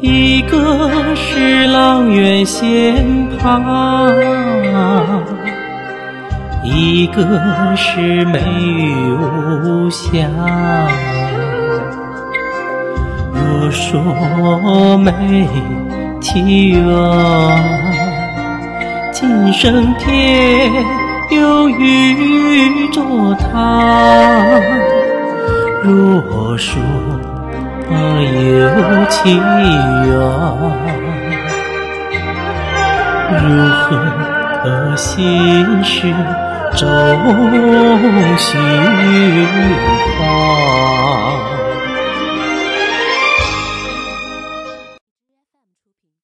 一个是阆苑仙葩，一个是美玉无瑕。若说没奇缘，今生天又遇着他。若说有情缘，如何心事终须花？